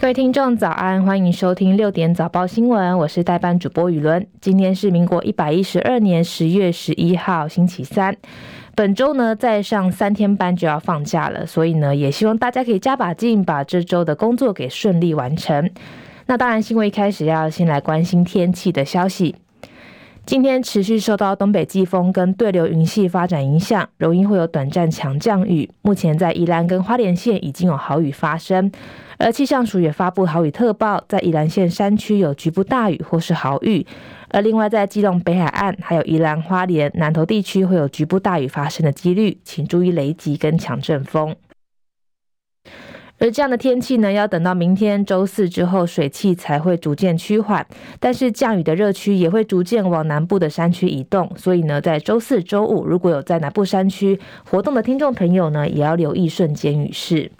各位听众早安，欢迎收听六点早报新闻，我是代班主播雨伦。今天是民国一百一十二年十月十一号，星期三。本周呢，再上三天班就要放假了，所以呢，也希望大家可以加把劲，把这周的工作给顺利完成。那当然，新闻一开始要先来关心天气的消息。今天持续受到东北季风跟对流云系发展影响，容易会有短暂强降雨。目前在宜兰跟花莲县已经有豪雨发生。而气象署也发布豪雨特报，在宜兰县山区有局部大雨或是豪雨。而另外在基隆北海岸还有宜兰花莲南投地区会有局部大雨发生的几率，请注意雷击跟强阵风。而这样的天气呢，要等到明天周四之后，水汽才会逐渐趋缓，但是降雨的热区也会逐渐往南部的山区移动。所以呢，在周四、周五如果有在南部山区活动的听众朋友呢，也要留意瞬间雨势。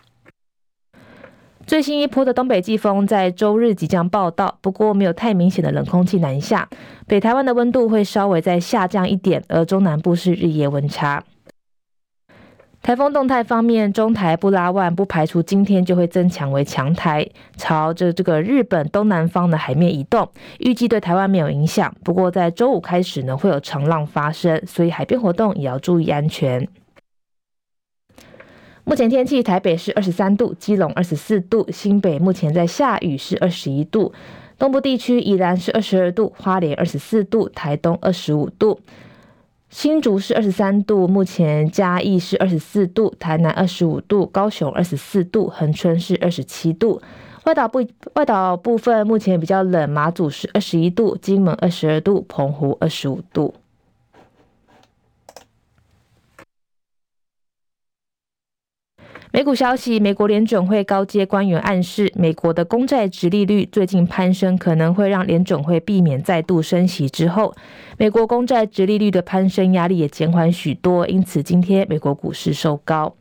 最新一波的东北季风在周日即将报到，不过没有太明显的冷空气南下，北台湾的温度会稍微再下降一点，而中南部是日夜温差。台风动态方面，中台布拉万不排除今天就会增强为强台，朝着这个日本东南方的海面移动，预计对台湾没有影响。不过在周五开始呢，会有长浪发生，所以海边活动也要注意安全。目前天气，台北是二十三度，基隆二十四度，新北目前在下雨是二十一度，东部地区宜兰是二十二度，花莲二十四度，台东二十五度，新竹是二十三度，目前嘉义是二十四度，台南二十五度，高雄二十四度，恒春是二十七度，外岛部外岛部分目前比较冷，马祖是二十一度，金门二十二度，澎湖二十五度。美股消息，美国联准会高阶官员暗示，美国的公债殖利率最近攀升，可能会让联准会避免再度升息。之后，美国公债殖利率的攀升压力也减缓许多，因此今天美国股市收高，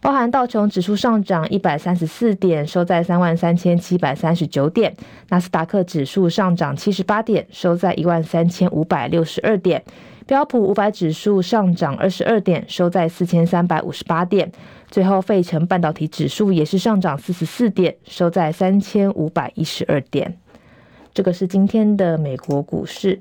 包含道琼指数上涨一百三十四点，收在三万三千七百三十九点；纳斯达克指数上涨七十八点，收在一万三千五百六十二点。标普五百指数上涨二十二点，收在四千三百五十八点。最后，费城半导体指数也是上涨四十四点，收在三千五百一十二点。这个是今天的美国股市。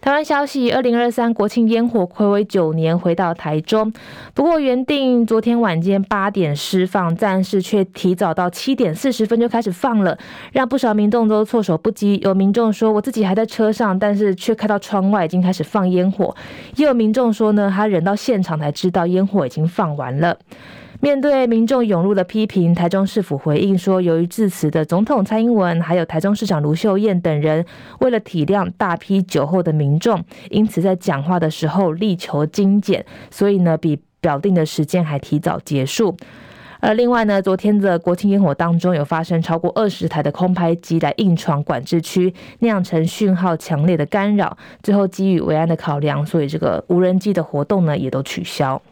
台湾消息：二零二三国庆烟火睽违九年回到台中，不过原定昨天晚间八点释放，但是却提早到七点四十分就开始放了，让不少民众都措手不及。有民众说：“我自己还在车上，但是却看到窗外已经开始放烟火。”也有民众说呢，他人到现场才知道烟火已经放完了。面对民众涌入的批评，台中市府回应说，由于致辞的总统蔡英文，还有台中市长卢秀燕等人，为了体谅大批酒后的民众，因此在讲话的时候力求精简，所以呢，比表定的时间还提早结束。而另外呢，昨天的国庆烟火当中，有发生超过二十台的空拍机来硬闯管制区，酿成讯号强烈的干扰。最后基于维安的考量，所以这个无人机的活动呢，也都取消。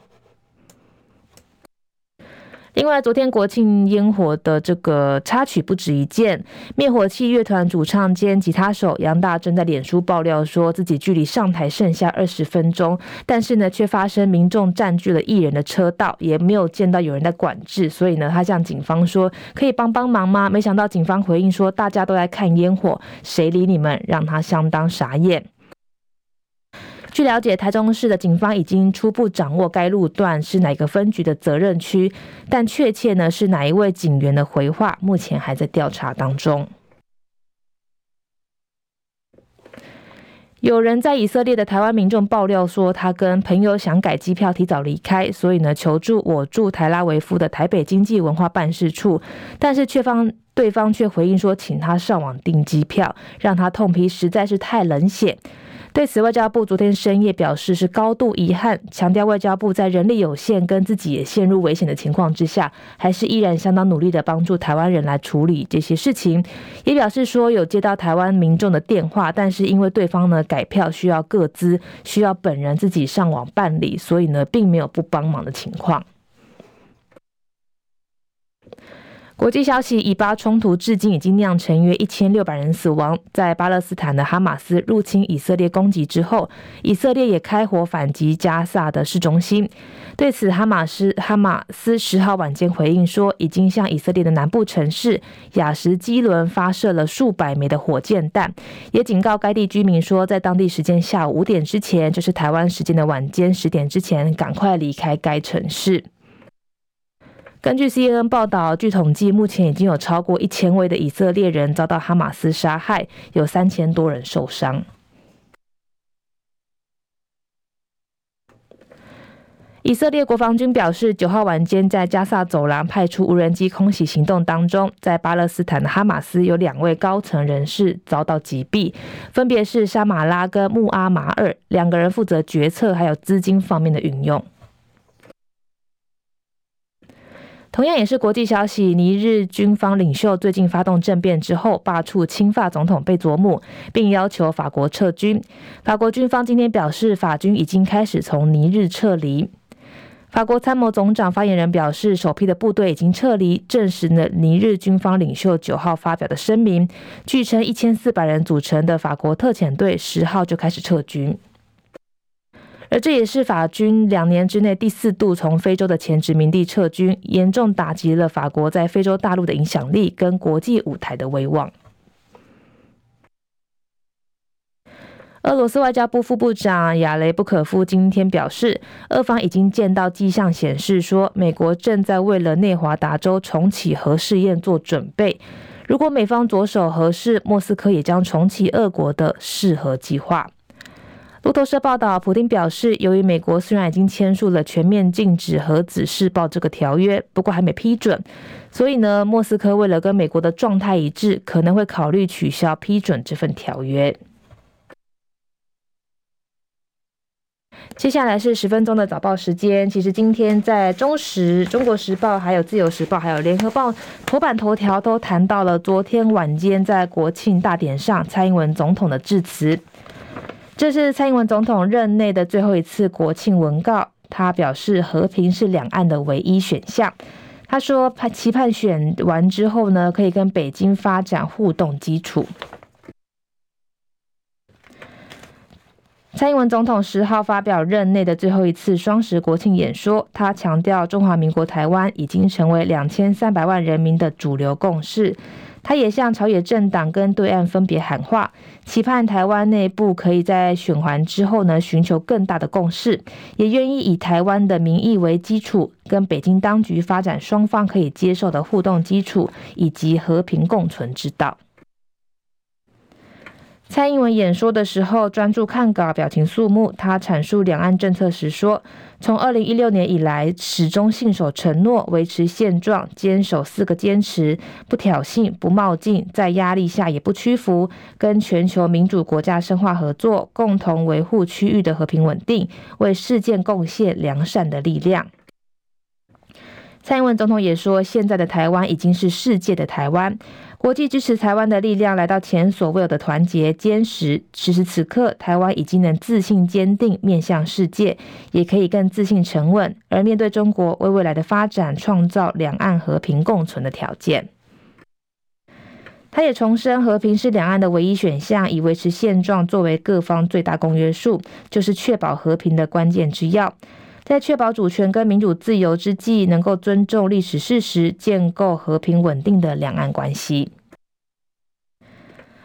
另外，昨天国庆烟火的这个插曲不止一件。灭火器乐团主唱兼吉他手杨大正在脸书爆料说，自己距离上台剩下二十分钟，但是呢，却发生民众占据了艺人的车道，也没有见到有人在管制，所以呢，他向警方说可以帮帮忙吗？没想到警方回应说，大家都在看烟火，谁理你们？让他相当傻眼。据了解，台中市的警方已经初步掌握该路段是哪个分局的责任区，但确切呢是哪一位警员的回话，目前还在调查当中。有人在以色列的台湾民众爆料说，他跟朋友想改机票提早离开，所以呢求助我驻台拉维夫的台北经济文化办事处，但是却方对方却回应说，请他上网订机票，让他痛批实在是太冷血。对此，外交部昨天深夜表示是高度遗憾，强调外交部在人力有限跟自己也陷入危险的情况之下，还是依然相当努力的帮助台湾人来处理这些事情。也表示说有接到台湾民众的电话，但是因为对方呢改票需要各资，需要本人自己上网办理，所以呢并没有不帮忙的情况。国际消息：以巴冲突至今已经酿成约一千六百人死亡。在巴勒斯坦的哈马斯入侵以色列攻击之后，以色列也开火反击加萨的市中心。对此，哈马斯哈马斯十号晚间回应说，已经向以色列的南部城市雅什基伦发射了数百枚的火箭弹，也警告该地居民说，在当地时间下午五点之前，就是台湾时间的晚间十点之前，赶快离开该城市。根据 CNN 报道，据统计，目前已经有超过一千位的以色列人遭到哈马斯杀害，有三千多人受伤。以色列国防军表示，九号晚间在加萨走廊派出无人机空袭行动当中，在巴勒斯坦的哈马斯有两位高层人士遭到击毙，分别是沙马拉跟穆阿马尔，两个人负责决策还有资金方面的运用。同样也是国际消息，尼日军方领袖最近发动政变之后，罢黜亲法总统贝佐姆，并要求法国撤军。法国军方今天表示，法军已经开始从尼日撤离。法国参谋总长发言人表示，首批的部队已经撤离，证实了尼日军方领袖九号发表的声明。据称，一千四百人组成的法国特遣队十号就开始撤军。而这也是法军两年之内第四度从非洲的前殖民地撤军，严重打击了法国在非洲大陆的影响力跟国际舞台的威望。俄罗斯外交部副部长亚雷布可夫今天表示，俄方已经见到迹象显示说，美国正在为了内华达州重启核试验做准备。如果美方着手核试，莫斯科也将重启俄国的试核计划。路透社报道，普丁表示，由于美国虽然已经签署了全面禁止核子试爆这个条约，不过还没批准，所以呢，莫斯科为了跟美国的状态一致，可能会考虑取消批准这份条约。接下来是十分钟的早报时间。其实今天在中时、中国时报、还有自由时报、还有联合报头版头条都谈到了昨天晚间在国庆大典上蔡英文总统的致辞。这是蔡英文总统任内的最后一次国庆文告。他表示，和平是两岸的唯一选项。他说，期盼选完之后呢，可以跟北京发展互动基础。蔡英文总统十号发表任内的最后一次双十国庆演说，他强调，中华民国台湾已经成为两千三百万人民的主流共识。他也向朝野政党跟对岸分别喊话，期盼台湾内部可以在选环之后呢，寻求更大的共识，也愿意以台湾的民意为基础，跟北京当局发展双方可以接受的互动基础，以及和平共存之道。蔡英文演说的时候专注看稿，表情肃穆。他阐述两岸政策时说：“从二零一六年以来，始终信守承诺，维持现状，坚守四个坚持：不挑衅、不冒进，在压力下也不屈服，跟全球民主国家深化合作，共同维护区域的和平稳定，为世界贡献良善的力量。”蔡英文总统也说：“现在的台湾已经是世界的台湾。”国际支持台湾的力量来到前所未有的团结坚实。此时此刻，台湾已经能自信坚定面向世界，也可以更自信沉稳，而面对中国，为未来的发展创造两岸和平共存的条件。他也重申，和平是两岸的唯一选项，以维持现状作为各方最大公约数，就是确保和平的关键之要。在确保主权跟民主自由之际，能够尊重历史事实，建构和平稳定的两岸关系。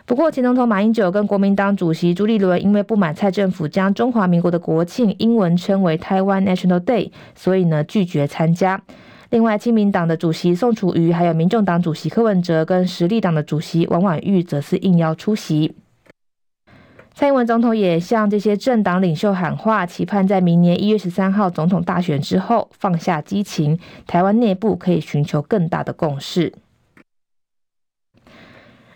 不过，前总统马英九跟国民党主席朱立伦因为不满蔡政府将中华民国的国庆英文称为台湾 National Day，所以呢拒绝参加。另外，亲民党的主席宋楚瑜，还有民众党主席柯文哲跟实力党的主席王婉玉，则是应邀出席。蔡英文总统也向这些政党领袖喊话，期盼在明年一月十三号总统大选之后放下激情，台湾内部可以寻求更大的共识。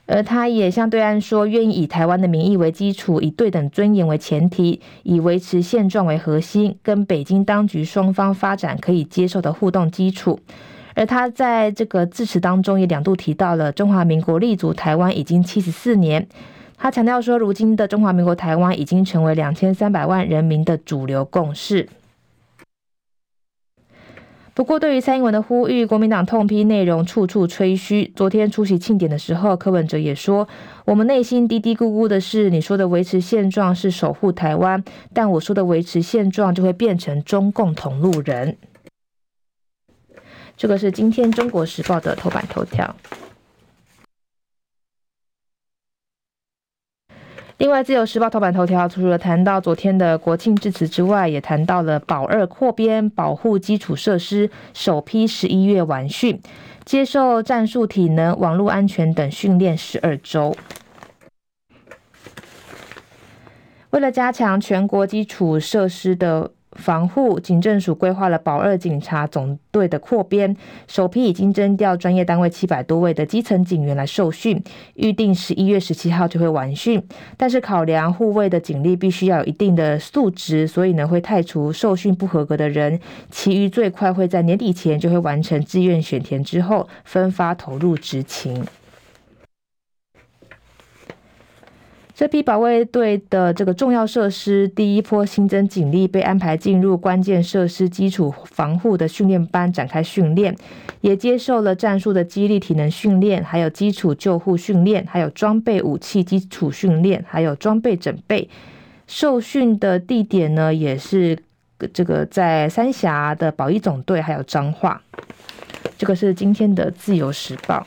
而他也向对岸说，愿意以台湾的民意为基础，以对等尊严为前提，以维持现状为核心，跟北京当局双方发展可以接受的互动基础。而他在这个致辞当中也两度提到了中华民国立足台湾已经七十四年。他强调说，如今的中华民国台湾已经成为两千三百万人民的主流共识。不过，对于蔡英文的呼吁，国民党痛批内容处处吹嘘。昨天出席庆典的时候，柯文哲也说：“我们内心嘀嘀咕咕的是，你说的维持现状是守护台湾，但我说的维持现状就会变成中共同路人。”这个是今天《中国时报》的头版头条。另外，《自由时报》头版头条除了谈到昨天的国庆致辞之外，也谈到了保二扩编保护基础设施，首批十一月完训，接受战术体能、网络安全等训练十二周。为了加强全国基础设施的防护，警政署规划了保二警察总队的扩编，首批已经征调专业单位七百多位的基层警员来受训，预定十一月十七号就会完训。但是考量护卫的警力必须要有一定的素质，所以呢会汰除受训不合格的人，其余最快会在年底前就会完成志愿选填之后分发投入执勤。这批保卫队的这个重要设施，第一波新增警力被安排进入关键设施基础防护的训练班展开训练，也接受了战术的激励体能训练，还有基础救护训练，还有装备武器基础训练，还有装备整备。受训的地点呢，也是这个在三峡的保一总队，还有彰化。这个是今天的自由时报。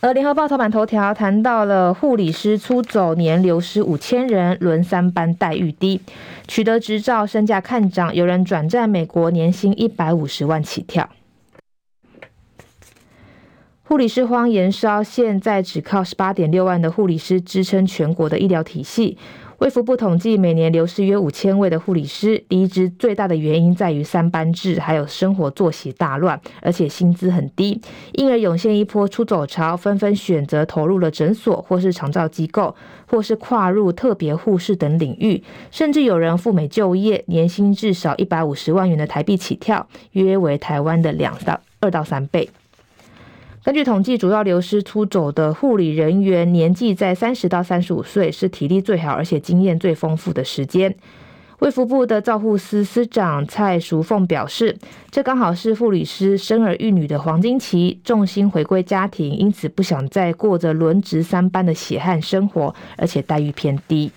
而联合报头版头条谈到了护理师出走，年流失五千人，轮三班待遇低，取得执照身价看涨，有人转战美国，年薪一百五十万起跳。护理师荒延烧，现在只靠十八点六万的护理师支撑全国的医疗体系。卫福部统计，每年流失约五千位的护理师，离职最大的原因在于三班制，还有生活作息大乱，而且薪资很低，因而涌现一波出走潮，纷纷选择投入了诊所，或是长照机构，或是跨入特别护士等领域，甚至有人赴美就业，年薪至少一百五十万元的台币起跳，约为台湾的两到二到三倍。根据统计，主要流失出走的护理人员年纪在三十到三十五岁，是体力最好而且经验最丰富的时间。卫福部的照护司司长蔡淑凤表示，这刚好是护理师生儿育女的黄金期，重心回归家庭，因此不想再过着轮值三班的血汗生活，而且待遇偏低。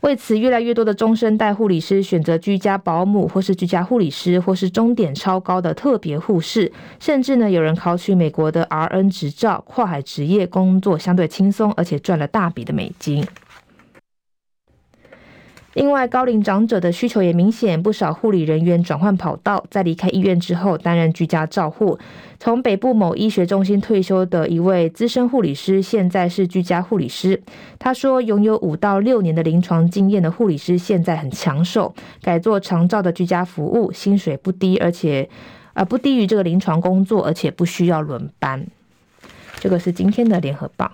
为此，越来越多的中生代护理师选择居家保姆，或是居家护理师，或是钟点超高的特别护士，甚至呢，有人考取美国的 RN 执照，跨海执业，工作相对轻松，而且赚了大笔的美金。另外，高龄长者的需求也明显，不少护理人员转换跑道，在离开医院之后担任居家照护。从北部某医学中心退休的一位资深护理师，现在是居家护理师。他说，拥有五到六年的临床经验的护理师现在很抢手，改做长照的居家服务，薪水不低，而且啊不低于这个临床工作，而且不需要轮班。这个是今天的联合报。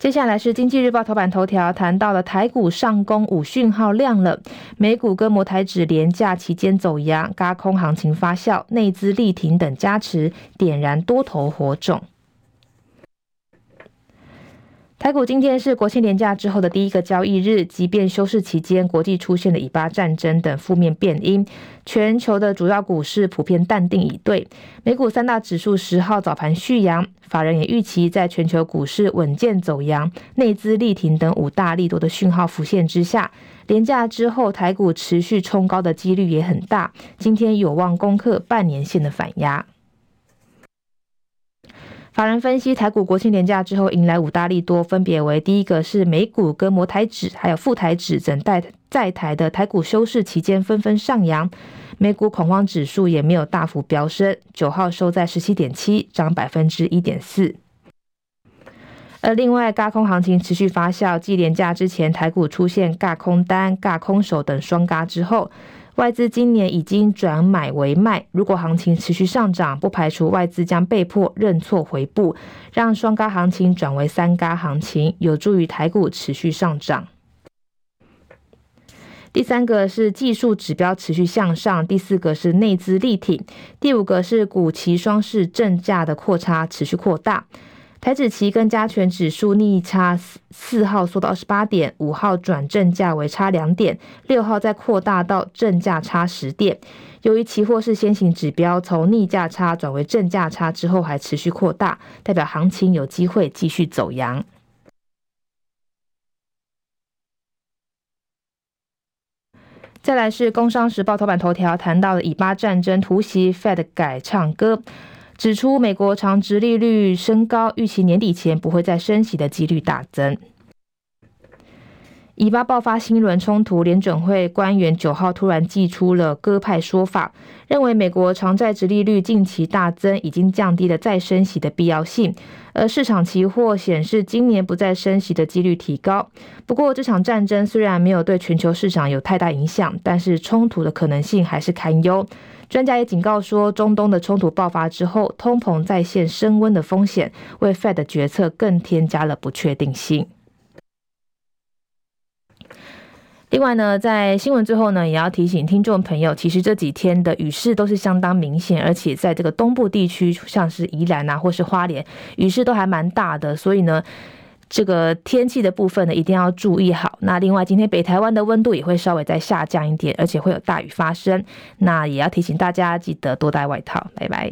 接下来是经济日报头版头条，谈到了台股上攻，五讯号亮了，美股跟摩台指连价期间走扬，轧空行情发酵，内资力挺等加持，点燃多头火种。台股今天是国庆连假之后的第一个交易日，即便休市期间国际出现了以巴战争等负面变因，全球的主要股市普遍淡定以对。美股三大指数十号早盘续阳，法人也预期在全球股市稳健走扬、内资力挺等五大利多的讯号浮现之下，连假之后台股持续冲高的几率也很大，今天有望攻克半年线的反压。法人分析，台股国庆连假之后迎来五大利多，分别为第一个是美股跟摩台指，还有富台指等待在台的台股休市期间纷纷上扬，美股恐慌指数也没有大幅飙升，九号收在十七点七，涨百分之一点四。而另外，轧空行情持续发酵，继连假之前台股出现轧空单、轧空手等双轧之后。外资今年已经转买为卖，如果行情持续上涨，不排除外资将被迫认错回补，让双高行情转为三高行情，有助于台股持续上涨。第三个是技术指标持续向上，第四个是内资力挺，第五个是股期双市正价的扩差持续扩大。台指期跟加权指数逆差四号缩到二十八点，五号转正价为差两点，六号再扩大到正价差十点。由于期货是先行指标，从逆价差转为正价差之后还持续扩大，代表行情有机会继续走阳。再来是《工商时报》头版头条谈到了以巴战争突袭，Fed 改唱歌。指出，美国长殖利率升高，预期年底前不会再升息的几率大增。以巴爆发新一轮冲突，联准会官员九号突然祭出了鸽派说法，认为美国长债殖利率近期大增，已经降低了再升息的必要性。而市场期货显示，今年不再升息的几率提高。不过，这场战争虽然没有对全球市场有太大影响，但是冲突的可能性还是堪忧。专家也警告说，中东的冲突爆发之后，通膨再现升温的风险，为 Fed 的决策更添加了不确定性。另外呢，在新闻最后呢，也要提醒听众朋友，其实这几天的雨势都是相当明显，而且在这个东部地区，像是宜兰啊，或是花莲，雨势都还蛮大的，所以呢。这个天气的部分呢，一定要注意好。那另外，今天北台湾的温度也会稍微再下降一点，而且会有大雨发生。那也要提醒大家，记得多带外套。拜拜。